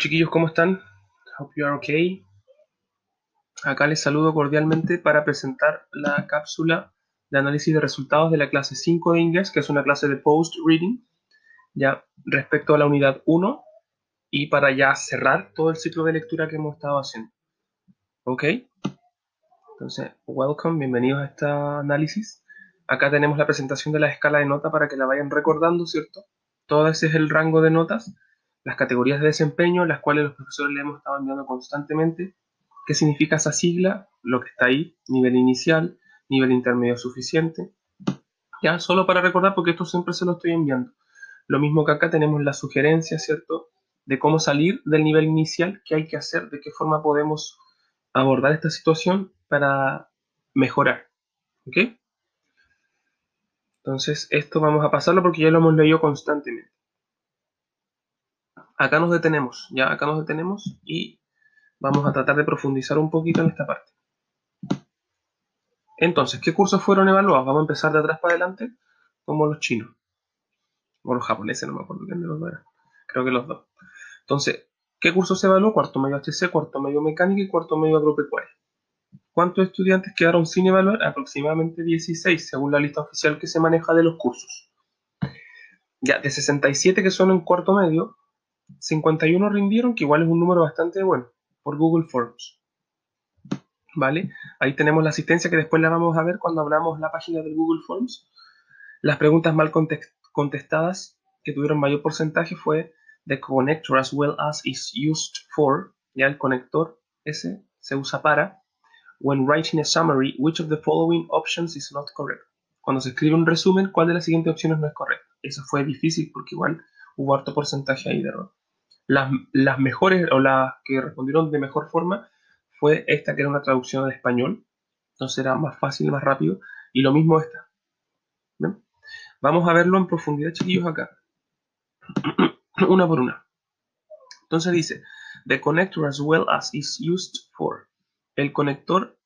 chiquillos, ¿cómo están? Hope you are okay. Acá les saludo cordialmente para presentar la cápsula de análisis de resultados de la clase 5 de inglés, que es una clase de post reading, ya respecto a la unidad 1 y para ya cerrar todo el ciclo de lectura que hemos estado haciendo. ¿Ok? Entonces, welcome, bienvenidos a este análisis. Acá tenemos la presentación de la escala de nota para que la vayan recordando, ¿cierto? Todo ese es el rango de notas las categorías de desempeño, las cuales los profesores le hemos estado enviando constantemente. ¿Qué significa esa sigla? Lo que está ahí, nivel inicial, nivel intermedio suficiente. Ya, solo para recordar, porque esto siempre se lo estoy enviando. Lo mismo que acá tenemos la sugerencia, ¿cierto? De cómo salir del nivel inicial, qué hay que hacer, de qué forma podemos abordar esta situación para mejorar. ¿Ok? Entonces, esto vamos a pasarlo porque ya lo hemos leído constantemente acá nos detenemos, ya acá nos detenemos y vamos a tratar de profundizar un poquito en esta parte. Entonces, ¿qué cursos fueron evaluados? Vamos a empezar de atrás para adelante, como los chinos. O los japoneses, no me acuerdo quién de los dos. Creo que los dos. Entonces, ¿qué cursos se evaluó? Cuarto medio HC, cuarto medio mecánica y cuarto medio agropecuaria. ¿Cuántos estudiantes quedaron sin evaluar? Aproximadamente 16, según la lista oficial que se maneja de los cursos. Ya, de 67 que son en cuarto medio, 51 rindieron, que igual es un número bastante bueno, por Google Forms. ¿Vale? Ahí tenemos la asistencia que después la vamos a ver cuando abramos la página del Google Forms. Las preguntas mal contestadas que tuvieron mayor porcentaje fue The connector as well as is used for, ya el conector ese se usa para, when writing a summary, which of the following options is not correct. Cuando se escribe un resumen, ¿cuál de las siguientes opciones no es correcta? Eso fue difícil porque igual hubo harto porcentaje ahí de error. Las, mejores o las que respondieron de mejor forma fue esta que era una traducción al español, entonces era más fácil, más rápido, y lo mismo esta. Vamos a verlo en profundidad, chiquillos, acá. una por una. Entonces dice, the connector as well as is used for. El conector,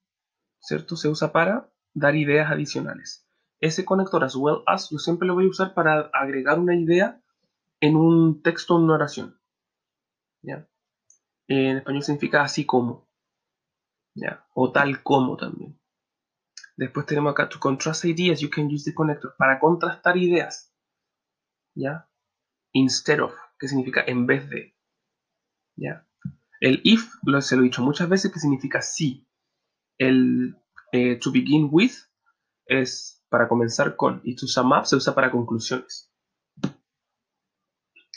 ¿cierto? Se usa para dar ideas adicionales. Ese conector as well as yo siempre lo voy a usar para agregar una idea en un texto o una oración. En español significa así como, O tal como también. Después tenemos acá, to contrast ideas, you can use the connector. Para contrastar ideas. Instead of, que significa en vez de. El if, lo, se lo he dicho muchas veces, que significa sí. El eh, to begin with es para comenzar con. Y to sum up se usa para conclusiones.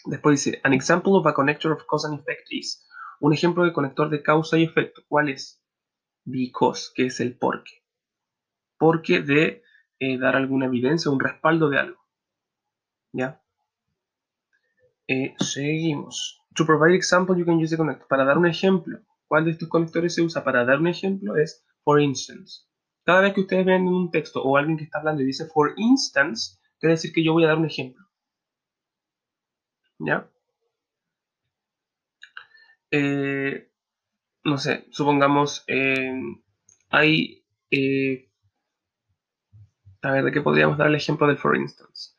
Después dice, an example of a connector of cause and effect is. Un ejemplo de conector de causa y efecto. ¿Cuál es? Because, que es el porque. Porque de eh, dar alguna evidencia, un respaldo de algo. ¿Ya? Eh, seguimos. To provide example, you can use the connector. Para dar un ejemplo, ¿cuál de estos conectores se usa para dar un ejemplo? Es for instance. Cada vez que ustedes ven en un texto o alguien que está hablando y dice for instance, quiere decir que yo voy a dar un ejemplo. ¿Ya? Eh, no sé, supongamos, eh, hay... Eh, a ver, ¿de qué podríamos dar el ejemplo del for instance?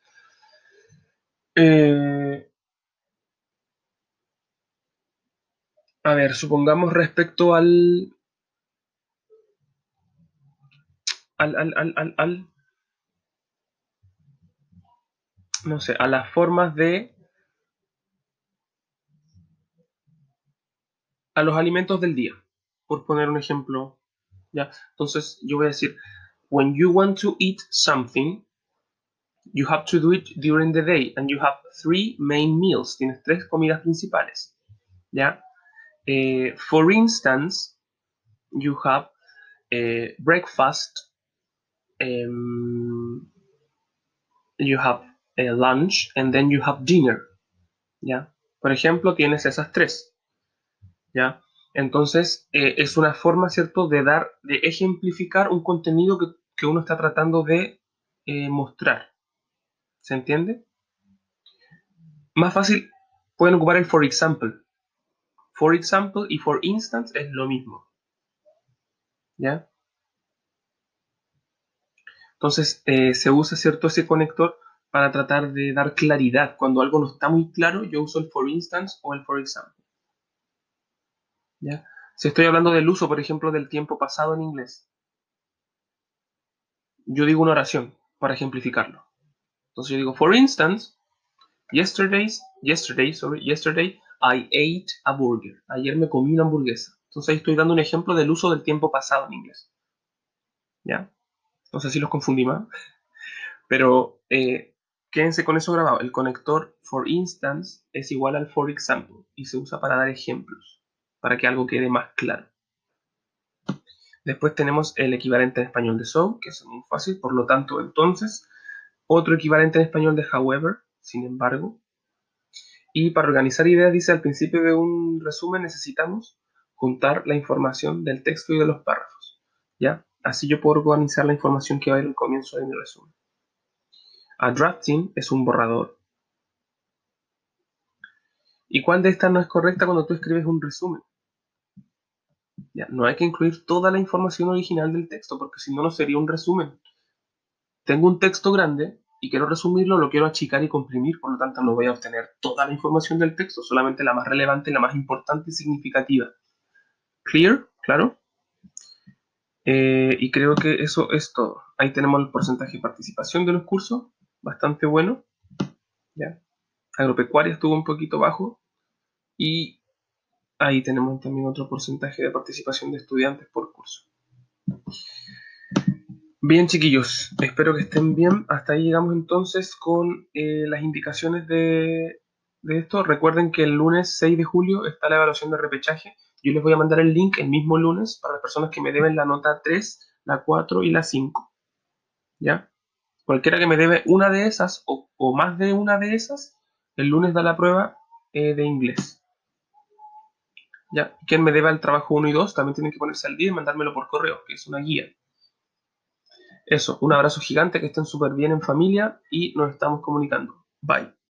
a ver, supongamos respecto. Al, al, al, al, al, no sé, a las formas de a los alimentos del día, por poner un ejemplo. ¿ya? Entonces yo voy a decir, when you want to eat something, you have to do it during the day, and you have three main meals. Tienes tres comidas principales. ¿ya? Eh, for instance, you have eh, breakfast, um, you have a lunch, and then you have dinner. ¿ya? Por ejemplo, tienes esas tres. Entonces, eh, es una forma, ¿cierto?, de dar, de ejemplificar un contenido que, uno está tratando de eh, mostrar. ¿Se entiende? Más fácil, pueden ocupar el for example. For example y for instance es lo mismo. ¿Ya? Entonces, eh, se usa, ¿cierto?, ese conector para tratar de dar claridad. Cuando algo no está muy claro, yo uso el for instance o el for example. Si estoy hablando del uso, por ejemplo, del tiempo pasado en inglés, yo digo una oración para ejemplificarlo. Entonces yo digo, for instance, yesterday's, yesterday, sorry, yesterday I ate a burger. Ayer me comí una hamburguesa. Entonces ahí estoy dando un ejemplo del uso del tiempo pasado en inglés. ¿Ya? No sé si los confundí más. Pero eh, quédense con eso grabado. El conector for instance es igual al for example y se usa para dar ejemplos, para que algo quede más claro. Después tenemos el equivalente en español de so, que es muy fácil, por lo tanto, entonces, otro equivalente en español de however, sin embargo. Y para organizar ideas, dice al principio de un resumen necesitamos juntar la información del texto y de los párrafos. ¿Ya? Así yo puedo organizar la información que va a ir al comienzo de mi resumen. A drafting es un borrador. ¿Y cuál de estas no es correcta cuando tú escribes un resumen? Ya, no hay que incluir toda la información original del texto, porque si no, no sería un resumen. Tengo un texto grande y quiero resumirlo, lo quiero achicar y comprimir, por lo tanto no voy a obtener toda la información del texto, solamente la más relevante, la más importante y significativa. ¿Clear? ¿Claro? Eh, y creo que eso es todo. Ahí tenemos el porcentaje de participación de los cursos, bastante bueno. ¿ya? Agropecuaria estuvo un poquito bajo. Y ahí tenemos también otro porcentaje de participación de estudiantes por curso. Bien chiquillos, espero que estén bien. Hasta ahí llegamos entonces con eh, las indicaciones de, esto. Recuerden que el lunes 6 de julio está la evaluación de repechaje yo les voy a mandar el link el mismo lunes para las personas que me deben la nota 3, la 4 y la 5. ¿Ya? Cualquiera que me debe una de esas o, más de una de esas, el lunes da la prueba eh, de inglés. ¿Ya? Quien me deba el trabajo 1 y 2 también tiene que ponerse al día y mandármelo por correo, que es una guía. Eso, un abrazo gigante, que estén súper bien en familia y nos estamos comunicando. Bye.